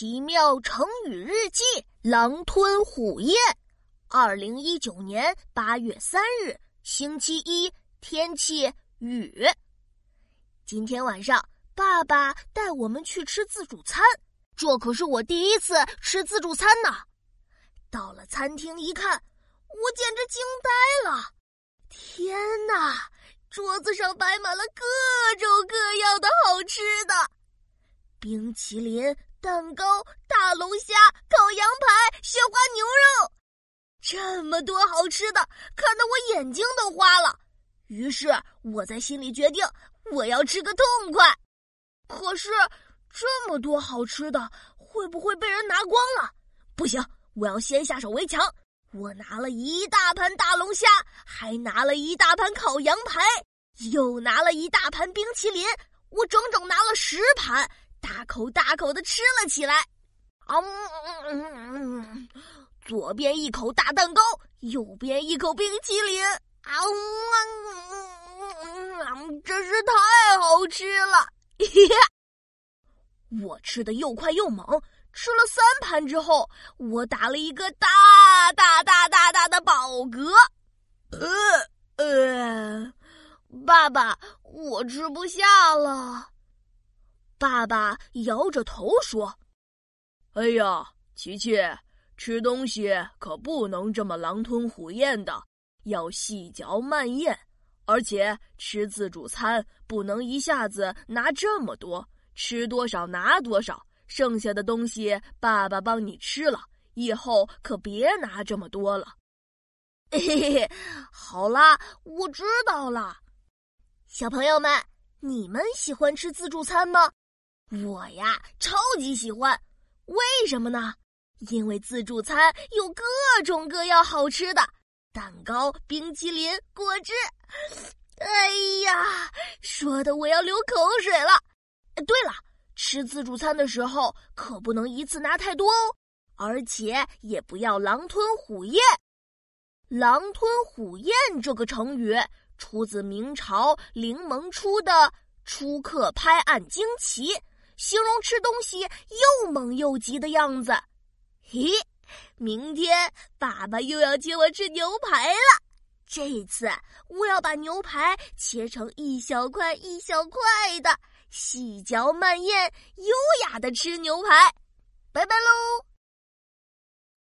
奇妙成语日记：狼吞虎咽。二零一九年八月三日，星期一，天气雨。今天晚上，爸爸带我们去吃自助餐，这可是我第一次吃自助餐呢。到了餐厅一看，我简直惊呆了！天哪，桌子上摆满了各种各样的好吃的，冰淇淋。蛋糕、大龙虾、烤羊排、雪花牛肉，这么多好吃的，看得我眼睛都花了。于是我在心里决定，我要吃个痛快。可是这么多好吃的，会不会被人拿光了？不行，我要先下手为强。我拿了一大盘大龙虾，还拿了一大盘烤羊排，又拿了一大盘冰淇淋，我整整拿了十盘。大口大口的吃了起来，啊！左边一口大蛋糕，右边一口冰淇淋，啊！真是太好吃了！我吃的又快又猛，吃了三盘之后，我打了一个大大大大大的饱嗝。呃呃，爸爸，我吃不下了。爸爸摇着头说：“哎呀，琪琪，吃东西可不能这么狼吞虎咽的，要细嚼慢咽。而且吃自助餐不能一下子拿这么多，吃多少拿多少。剩下的东西爸爸帮你吃了，以后可别拿这么多了。”嘿嘿嘿，好啦，我知道了。小朋友们，你们喜欢吃自助餐吗？我呀，超级喜欢，为什么呢？因为自助餐有各种各样好吃的蛋糕、冰淇淋、果汁。哎呀，说的我要流口水了。对了，吃自助餐的时候可不能一次拿太多哦，而且也不要狼吞虎咽。狼吞虎咽这个成语出自明朝凌蒙初的《初刻拍案惊奇》。形容吃东西又猛又急的样子。咦，明天爸爸又要请我吃牛排了。这次我要把牛排切成一小块一小块的，细嚼慢咽，优雅的吃牛排。拜拜喽。